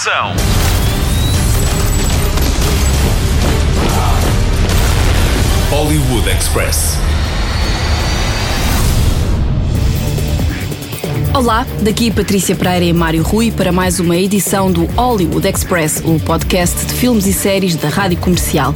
ação. Hollywood Express. Olá, daqui Patrícia Pereira e Mário Rui para mais uma edição do Hollywood Express, o podcast de filmes e séries da Rádio Comercial.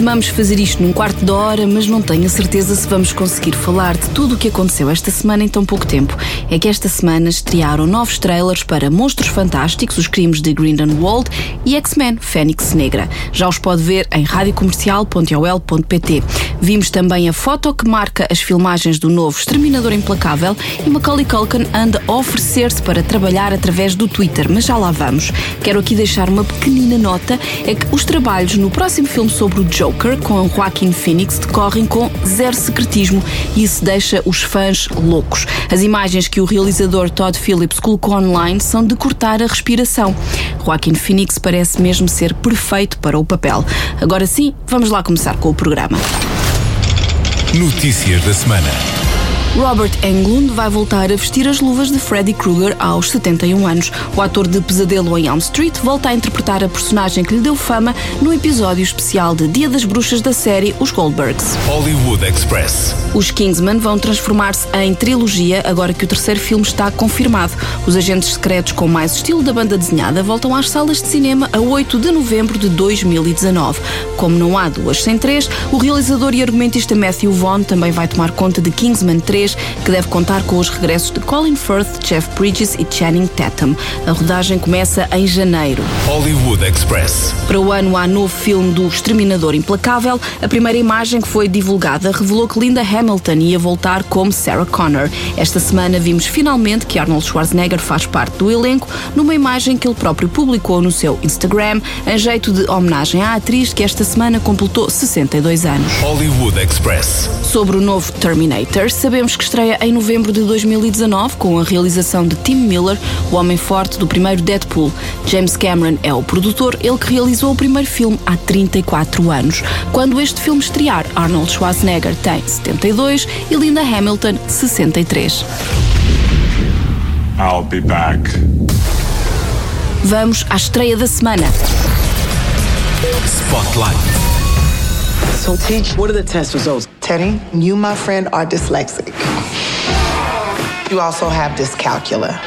Costumamos fazer isto num quarto de hora, mas não tenho a certeza se vamos conseguir falar de tudo o que aconteceu esta semana em tão pouco tempo. É que esta semana estrearam novos trailers para Monstros Fantásticos, Os Crimes de Grindelwald e X-Men Fênix Negra. Já os pode ver em radiocomercial.ol.pt. Vimos também a foto que marca as filmagens do novo Exterminador Implacável e Macaulay Culkin anda a oferecer-se para trabalhar através do Twitter, mas já lá vamos. Quero aqui deixar uma pequenina nota: é que os trabalhos no próximo filme sobre o Joker, com Joaquin Phoenix, decorrem com zero secretismo e isso deixa os fãs loucos. As imagens que o realizador Todd Phillips colocou online são de cortar a respiração. Joaquin Phoenix parece mesmo ser perfeito para o papel. Agora sim, vamos lá começar com o programa. Notícias da semana. Robert Englund vai voltar a vestir as luvas de Freddy Krueger aos 71 anos. O ator de Pesadelo em Elm Street volta a interpretar a personagem que lhe deu fama no episódio especial de Dia das Bruxas da série Os Goldbergs. Hollywood Express. Os Kingsman vão transformar-se em trilogia agora que o terceiro filme está confirmado. Os agentes secretos com mais estilo da banda desenhada voltam às salas de cinema a 8 de novembro de 2019. Como não há duas sem três, o realizador e argumentista Matthew Vaughn também vai tomar conta de Kingsman 3 que deve contar com os regressos de Colin Firth, Jeff Bridges e Channing Tatum. A rodagem começa em janeiro. Hollywood Express. Para o ano há novo filme do Exterminador Implacável. A primeira imagem que foi divulgada revelou que Linda Hamilton ia voltar como Sarah Connor. Esta semana vimos finalmente que Arnold Schwarzenegger faz parte do elenco numa imagem que ele próprio publicou no seu Instagram, em jeito de homenagem à atriz que esta semana completou 62 anos. Hollywood Express. Sobre o novo Terminator, sabemos que estreia em novembro de 2019 com a realização de Tim Miller, o homem forte do primeiro Deadpool. James Cameron é o produtor, ele que realizou o primeiro filme há 34 anos. Quando este filme estrear, Arnold Schwarzenegger tem 72 e Linda Hamilton 63. I'll be back. Vamos à estreia da semana. Spotlight. So, teach, what are the test results? Teddy, you, my friend, are dyslexic. You also have dyscalculia.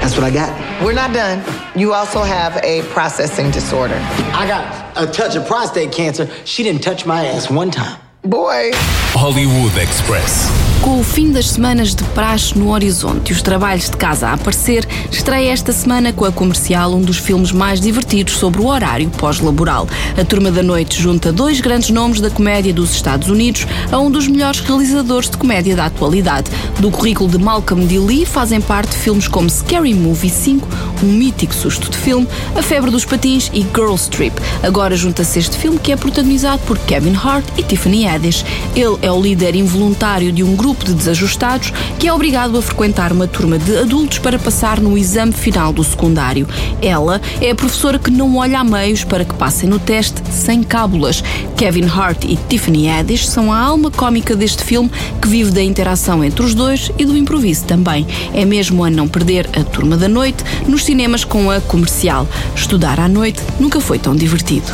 That's what I got. We're not done. You also have a processing disorder. I got a touch of prostate cancer. She didn't touch my ass one time. Boy. Hollywood Express. Com o fim das semanas de praxe no horizonte e os trabalhos de casa a aparecer, estreia esta semana com a comercial um dos filmes mais divertidos sobre o horário pós-laboral. A Turma da Noite junta dois grandes nomes da comédia dos Estados Unidos a um dos melhores realizadores de comédia da atualidade. Do currículo de Malcolm D. Lee fazem parte filmes como Scary Movie 5, um mítico susto de filme, A Febre dos Patins e Girls Trip. Agora junta-se este filme que é protagonizado por Kevin Hart e Tiffany Haddish. Ele é o líder involuntário de um grupo grupo de desajustados que é obrigado a frequentar uma turma de adultos para passar no exame final do secundário. Ela é a professora que não olha a meios para que passem no teste sem cábulas. Kevin Hart e Tiffany Haddish são a alma cómica deste filme que vive da interação entre os dois e do improviso também. É mesmo a não perder a turma da noite nos cinemas com a comercial. Estudar à noite nunca foi tão divertido.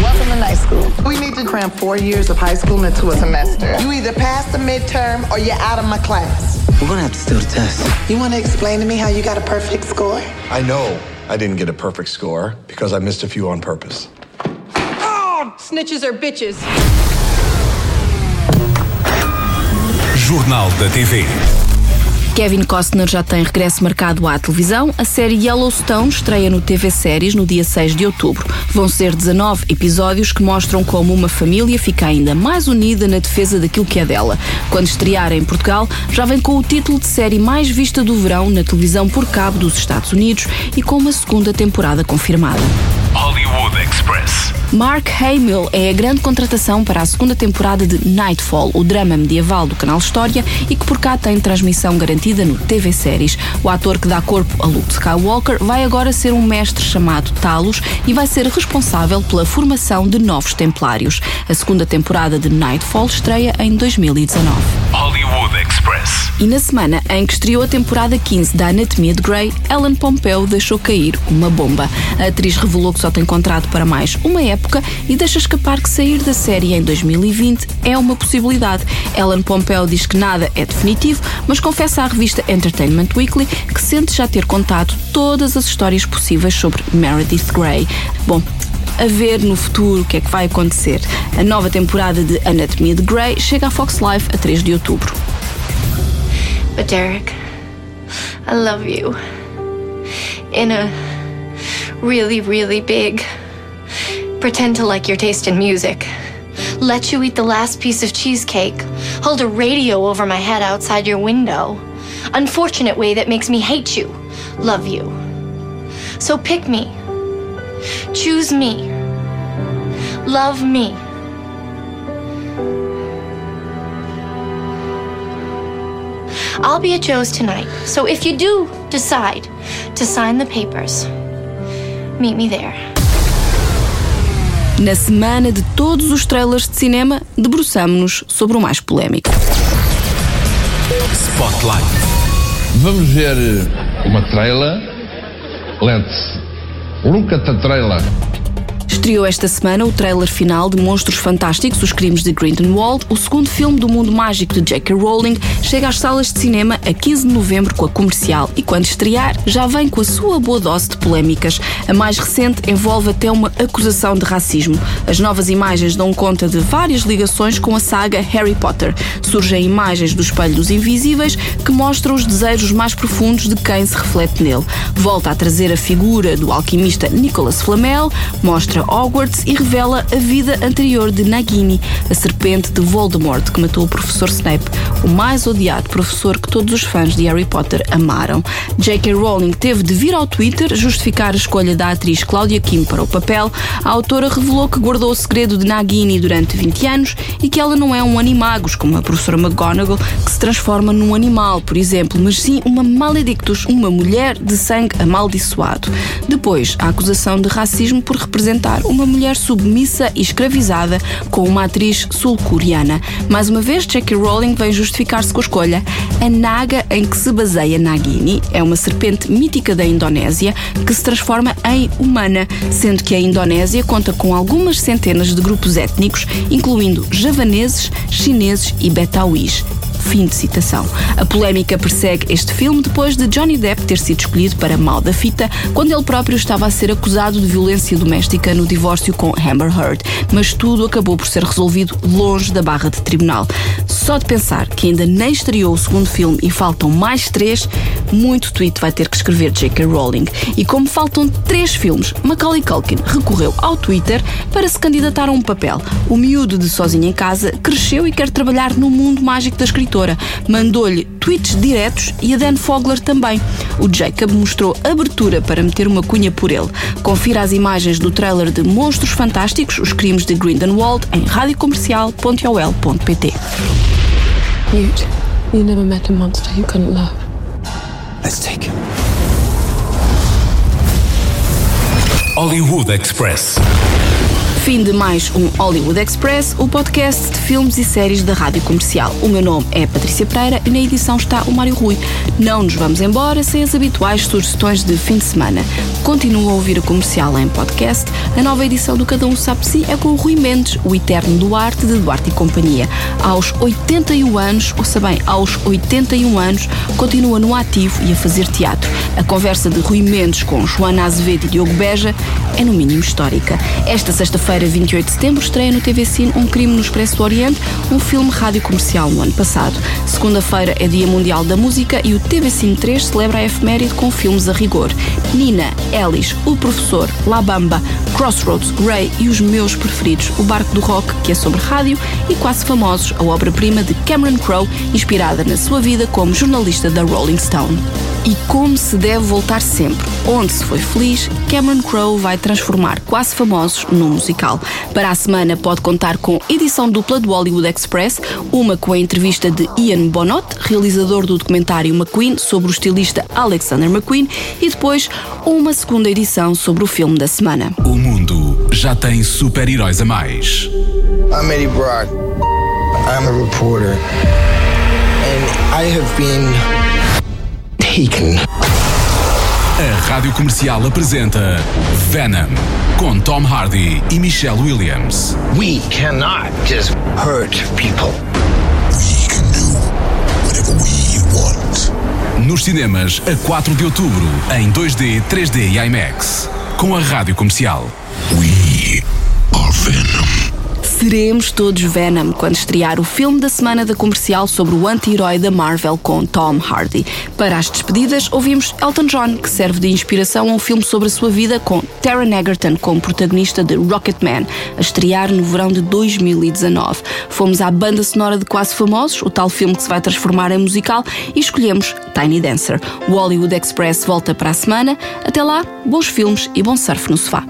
Welcome to night school. We to cram four years of high school into a semester. You either pass the midterm or you're out of my class. We're gonna have to steal the test. You want to explain to me how you got a perfect score? I know I didn't get a perfect score because I missed a few on purpose. Oh! Snitches are bitches. Jornal da TV. Kevin Costner já tem regresso marcado à televisão. A série Yellowstone estreia no TV Séries no dia 6 de outubro. Vão ser 19 episódios que mostram como uma família fica ainda mais unida na defesa daquilo que é dela. Quando estrear em Portugal, já vem com o título de série mais vista do verão na televisão por cabo dos Estados Unidos e com uma segunda temporada confirmada. Hollywood Express. Mark Hamill é a grande contratação para a segunda temporada de Nightfall, o drama medieval do canal História e que por cá tem transmissão garantida no TV Séries. O ator que dá corpo a Luke Skywalker vai agora ser um mestre chamado Talos e vai ser responsável pela formação de novos templários. A segunda temporada de Nightfall estreia em 2019. Hollywood Express. E na semana em que estreou a temporada 15 da Anatomia de Grey, Ellen Pompeo deixou cair uma bomba. A atriz revelou que só tem contrato para mais uma época e deixa escapar que sair da série em 2020 é uma possibilidade. Ellen Pompeo diz que nada é definitivo, mas confessa à revista Entertainment Weekly que sente já ter contado todas as histórias possíveis sobre Meredith Grey. Bom, a ver no futuro o que é que vai acontecer. A nova temporada de Anatomia de Grey chega à Fox Live a 3 de outubro. But Derek, I love you. In a really, really big. Pretend to like your taste in music. Let you eat the last piece of cheesecake. Hold a radio over my head outside your window. Unfortunate way that makes me hate you. Love you. So pick me. Choose me. Love me. I'll be at Joe's tonight, so if you do decide to sign the papers, meet me there. Na semana de todos os trailers de cinema, debruçamo-nos sobre o mais polémico. Spotlight. Vamos ver uma trailer. Let's look at the trailer. Estreou esta semana o trailer final de Monstros Fantásticos, Os Crimes de Grindelwald, o segundo filme do mundo mágico de J.K. Rowling, chega às salas de cinema a 15 de novembro com a comercial e quando estrear já vem com a sua boa dose de polémicas. A mais recente envolve até uma acusação de racismo. As novas imagens dão conta de várias ligações com a saga Harry Potter. Surgem imagens do Espelho dos Invisíveis que mostram os desejos mais profundos de quem se reflete nele. Volta a trazer a figura do alquimista Nicholas Flamel, mostra Hogwarts e revela a vida anterior de Nagini, a serpente de Voldemort que matou o professor Snape, o mais odiado professor que todos os fãs de Harry Potter amaram. J.K. Rowling teve de vir ao Twitter justificar a escolha da atriz Claudia Kim para o papel. A autora revelou que guardou o segredo de Nagini durante 20 anos e que ela não é um animagos, como a professora McGonagall, que se transforma num animal, por exemplo, mas sim uma maledictus, uma mulher de sangue amaldiçoado. Depois, a acusação de racismo por representar uma mulher submissa e escravizada com uma atriz sul-coreana. Mais uma vez, Jackie Rowling vem justificar-se com a escolha. A naga em que se baseia Nagini é uma serpente mítica da Indonésia que se transforma em humana, sendo que a Indonésia conta com algumas centenas de grupos étnicos, incluindo javaneses, chineses e betauís. Fim de citação. A polémica persegue este filme depois de Johnny Depp ter sido escolhido para mal da fita quando ele próprio estava a ser acusado de violência doméstica no divórcio com Amber Heard, mas tudo acabou por ser resolvido longe da barra de tribunal. Só de pensar que ainda nem estreou o segundo filme e faltam mais três, muito tweet vai ter que escrever J.K. Rowling. E como faltam três filmes, Macaulay Culkin recorreu ao Twitter para se candidatar a um papel. O miúdo de Sozinho em Casa cresceu e quer trabalhar no mundo mágico da escritora. Mandou-lhe tweets diretos e a Dan Fogler também. O Jacob mostrou abertura para meter uma cunha por ele. Confira as imagens do trailer de Monstros Fantásticos, Os Crimes de Grindelwald em radiocomercial.ol.pt. Newt, you never met a monster you couldn't love. Let's take him. Hollywood Express. Fim de mais um Hollywood Express, o podcast de filmes e séries da Rádio Comercial. O meu nome é Patrícia Pereira e na edição está o Mário Rui. Não nos vamos embora sem as habituais sugestões de fim de semana. Continua a ouvir a comercial em podcast. A nova edição do Cada Um Sabe Si é com o Rui Mendes, o eterno Duarte de Duarte e Companhia. Aos 81 anos, ouça bem, aos 81 anos, continua no ativo e a fazer teatro. A conversa de Rui Mendes com Joana Azevedo e Diogo Beja é no mínimo histórica. Esta sexta-feira, 28 de setembro, estreia no TV Cine Um Crime no Expresso do Oriente, um filme rádio comercial no ano passado. Segunda-feira é Dia Mundial da Música e o TV Cine 3 celebra a efeméride com filmes a rigor. Nina, Ellis, O Professor, La Bamba, Crossroads, Ray e os meus preferidos, O Barco do Rock, que é sobre rádio, e Quase Famosos, a obra-prima de Cameron Crowe, inspirada na sua vida como jornalista da Rolling Stone. E como se deve voltar sempre, onde se foi feliz, Cameron Crowe vai transformar Quase Famosos num musical. Para a semana pode contar com edição dupla do Hollywood Express, uma com a entrevista de Ian Bonnot, realizador do documentário McQueen sobre o estilista Alexander McQueen, e depois uma segunda edição sobre o filme da semana. O mundo já tem super-heróis a mais. I'm Eddie Brock. I'm a reporter. I have been taken. A Rádio Comercial apresenta Venom com Tom Hardy e Michelle Williams. We cannot just hurt people. Nos cinemas a 4 de outubro, em 2D, 3D e IMAX. Com a Rádio Comercial. We are Venom. Seremos todos Venom quando estrear o filme da semana da comercial sobre o anti-herói da Marvel com Tom Hardy. Para as despedidas, ouvimos Elton John, que serve de inspiração a um filme sobre a sua vida com Taron Egerton como protagonista de Rocketman, a estrear no verão de 2019. Fomos à banda sonora de Quase Famosos, o tal filme que se vai transformar em musical, e escolhemos Tiny Dancer. O Hollywood Express volta para a semana. Até lá, bons filmes e bom surf no sofá.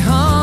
home.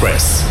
Express.